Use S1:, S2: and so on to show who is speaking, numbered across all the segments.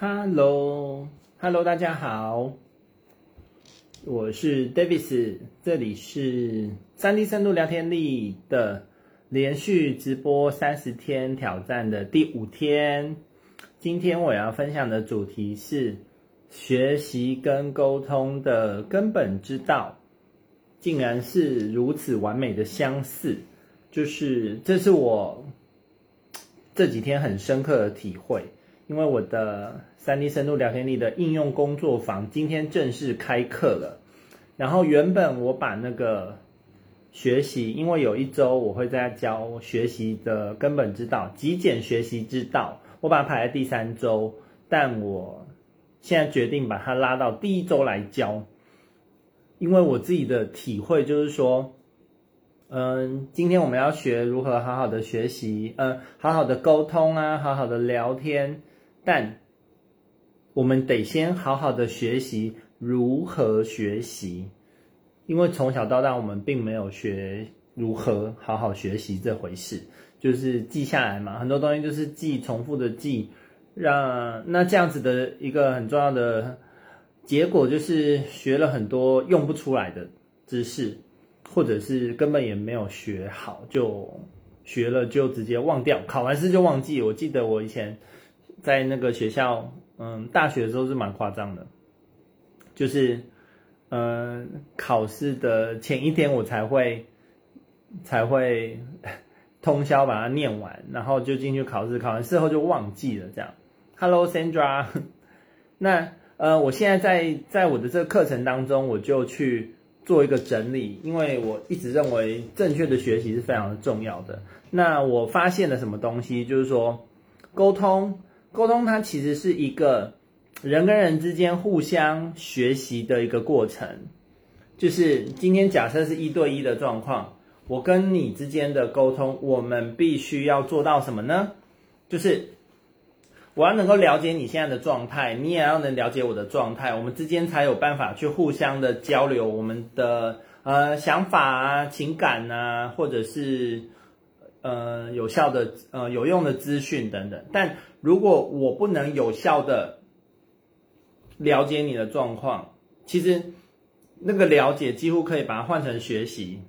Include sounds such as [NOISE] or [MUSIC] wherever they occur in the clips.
S1: Hello，Hello，大家好，我是 Davis，这里是三 D 深度聊天力的连续直播三十天挑战的第五天。今天我要分享的主题是学习跟沟通的根本之道，竟然是如此完美的相似，就是这是我这几天很深刻的体会。因为我的 3D 深度聊天力的应用工作坊今天正式开课了，然后原本我把那个学习，因为有一周我会在教学习的根本之道，极简学习之道，我把它排在第三周，但我现在决定把它拉到第一周来教，因为我自己的体会就是说，嗯，今天我们要学如何好好的学习，嗯，好好的沟通啊，好好的聊天。但我们得先好好的学习如何学习，因为从小到大我们并没有学如何好好学习这回事，就是记下来嘛，很多东西就是记，重复的记，让那这样子的一个很重要的结果就是学了很多用不出来的知识，或者是根本也没有学好，就学了就直接忘掉，考完试就忘记。我记得我以前。在那个学校，嗯，大学的时候是蛮夸张的，就是，嗯，考试的前一天我才会，才会 [LAUGHS] 通宵把它念完，然后就进去考试，考完试后就忘记了这样。Hello Sandra，[LAUGHS] 那呃，我现在在在我的这个课程当中，我就去做一个整理，因为我一直认为正确的学习是非常的重要的。那我发现了什么东西，就是说沟通。沟通它其实是一个人跟人之间互相学习的一个过程。就是今天假设是一对一的状况，我跟你之间的沟通，我们必须要做到什么呢？就是我要能够了解你现在的状态，你也要能了解我的状态，我们之间才有办法去互相的交流我们的呃想法啊、情感啊，或者是。呃，有效的呃有用的资讯等等，但如果我不能有效的了解你的状况，其实那个了解几乎可以把它换成学习，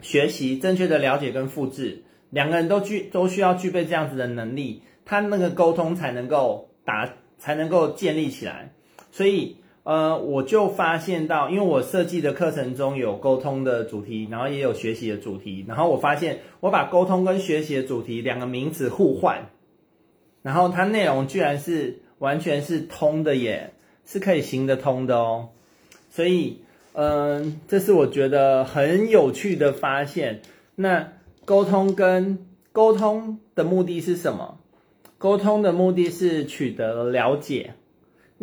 S1: 学习正确的了解跟复制，两个人都具都需要具备这样子的能力，他那个沟通才能够打才能够建立起来，所以。呃，我就发现到，因为我设计的课程中有沟通的主题，然后也有学习的主题，然后我发现我把沟通跟学习的主题两个名词互换，然后它内容居然是完全是通的耶，是可以行得通的哦。所以，嗯、这是我觉得很有趣的发现。那沟通跟沟通的目的是什么？沟通的目的是取得了解。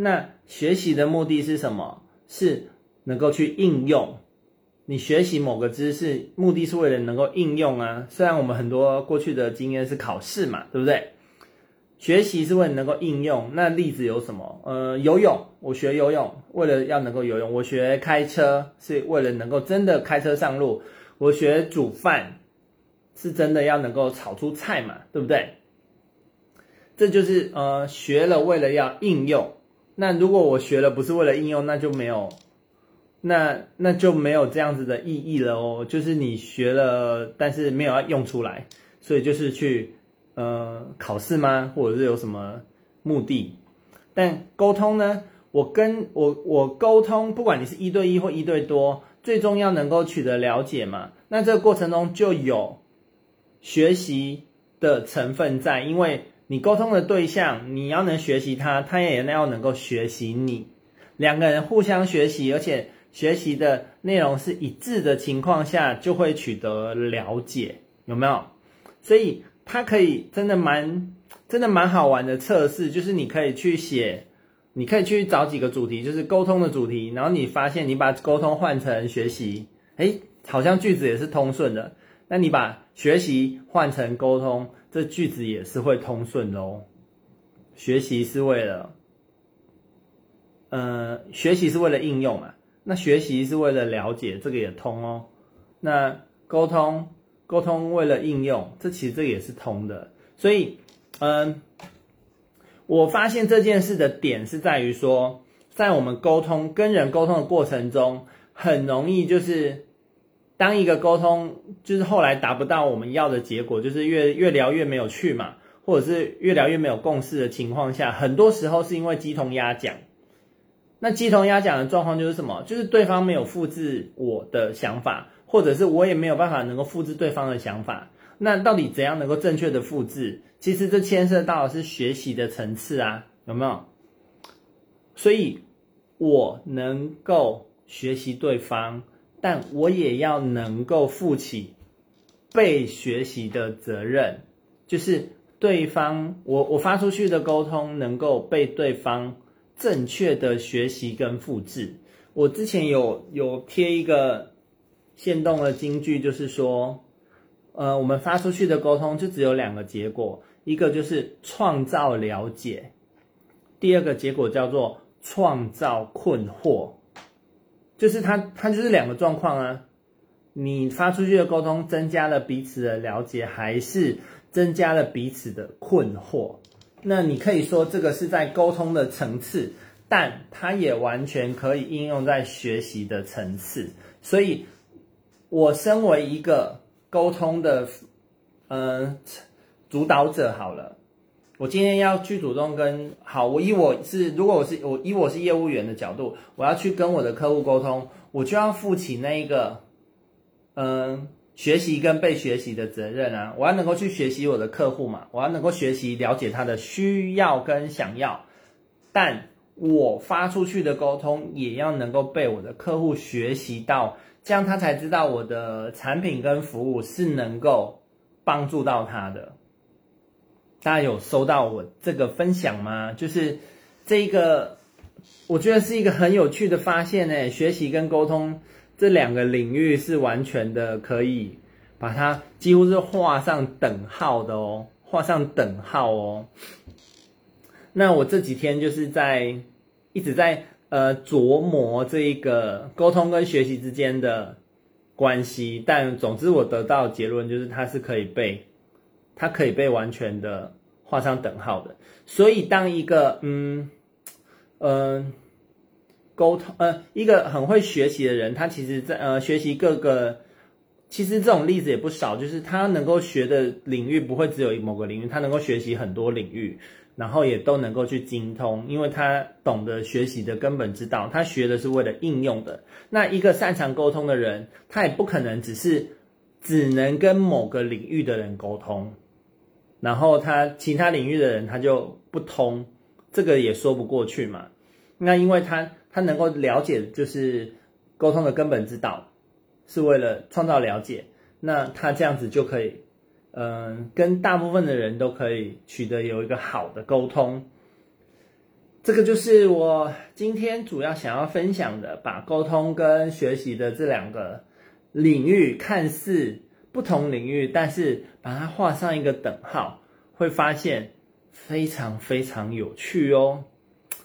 S1: 那学习的目的是什么？是能够去应用。你学习某个知识，目的是为了能够应用啊。虽然我们很多过去的经验是考试嘛，对不对？学习是为了能够应用。那例子有什么？呃，游泳，我学游泳，为了要能够游泳。我学开车，是为了能够真的开车上路。我学煮饭，是真的要能够炒出菜嘛，对不对？这就是呃，学了为了要应用。那如果我学了不是为了应用，那就没有，那那就没有这样子的意义了哦。就是你学了，但是没有要用出来，所以就是去呃考试吗？或者是有什么目的？但沟通呢？我跟我我沟通，不管你是一对一或一对多，最终要能够取得了解嘛。那这个过程中就有学习的成分在，因为。你沟通的对象，你要能学习他，他也要能够学习你，两个人互相学习，而且学习的内容是一致的情况下，就会取得了解，有没有？所以它可以真的蛮真的蛮好玩的测试，就是你可以去写，你可以去找几个主题，就是沟通的主题，然后你发现你把沟通换成学习，诶，好像句子也是通顺的。那你把学习换成沟通，这句子也是会通顺的哦。学习是为了，呃，学习是为了应用嘛。那学习是为了了解，这个也通哦。那沟通，沟通为了应用，这其实这也是通的。所以，嗯，我发现这件事的点是在于说，在我们沟通跟人沟通的过程中，很容易就是当一个沟通就是后来达不到我们要的结果，就是越越聊越没有趣嘛，或者是越聊越没有共识的情况下，很多时候是因为鸡同鸭讲。那鸡同鸭讲的状况就是什么？就是对方没有复制我的想法，或者是我也没有办法能够复制对方的想法。那到底怎样能够正确的复制？其实这牵涉到的是学习的层次啊，有没有？所以，我能够学习对方，但我也要能够负起被学习的责任，就是对方我我发出去的沟通能够被对方正确的学习跟复制。我之前有有贴一个限动的金句，就是说。呃，我们发出去的沟通就只有两个结果，一个就是创造了解，第二个结果叫做创造困惑，就是它它就是两个状况啊。你发出去的沟通增加了彼此的了解，还是增加了彼此的困惑？那你可以说这个是在沟通的层次，但它也完全可以应用在学习的层次。所以，我身为一个。沟通的，嗯，主导者好了，我今天要去主动跟好，我以我是如果我是我以我是业务员的角度，我要去跟我的客户沟通，我就要负起那一个，嗯，学习跟被学习的责任啊，我要能够去学习我的客户嘛，我要能够学习了解他的需要跟想要，但我发出去的沟通也要能够被我的客户学习到。这样他才知道我的产品跟服务是能够帮助到他的。大家有收到我这个分享吗？就是这个，我觉得是一个很有趣的发现诶，学习跟沟通这两个领域是完全的可以把它几乎是画上等号的哦，画上等号哦。那我这几天就是在一直在。呃，琢磨这一个沟通跟学习之间的关系，但总之我得到结论就是它是可以被，它可以被完全的画上等号的。所以当一个嗯嗯、沟通呃一个很会学习的人，他其实在呃学习各个，其实这种例子也不少，就是他能够学的领域不会只有某个领域，他能够学习很多领域。然后也都能够去精通，因为他懂得学习的根本之道，他学的是为了应用的。那一个擅长沟通的人，他也不可能只是只能跟某个领域的人沟通，然后他其他领域的人他就不通，这个也说不过去嘛。那因为他他能够了解，就是沟通的根本之道，是为了创造了解，那他这样子就可以。嗯，跟大部分的人都可以取得有一个好的沟通，这个就是我今天主要想要分享的，把沟通跟学习的这两个领域看似不同领域，但是把它画上一个等号，会发现非常非常有趣哦。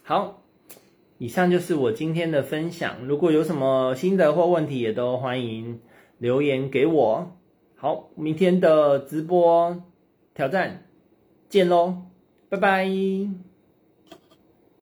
S1: 好，以上就是我今天的分享，如果有什么心得或问题，也都欢迎留言给我。好，明天的直播挑战见喽，拜拜。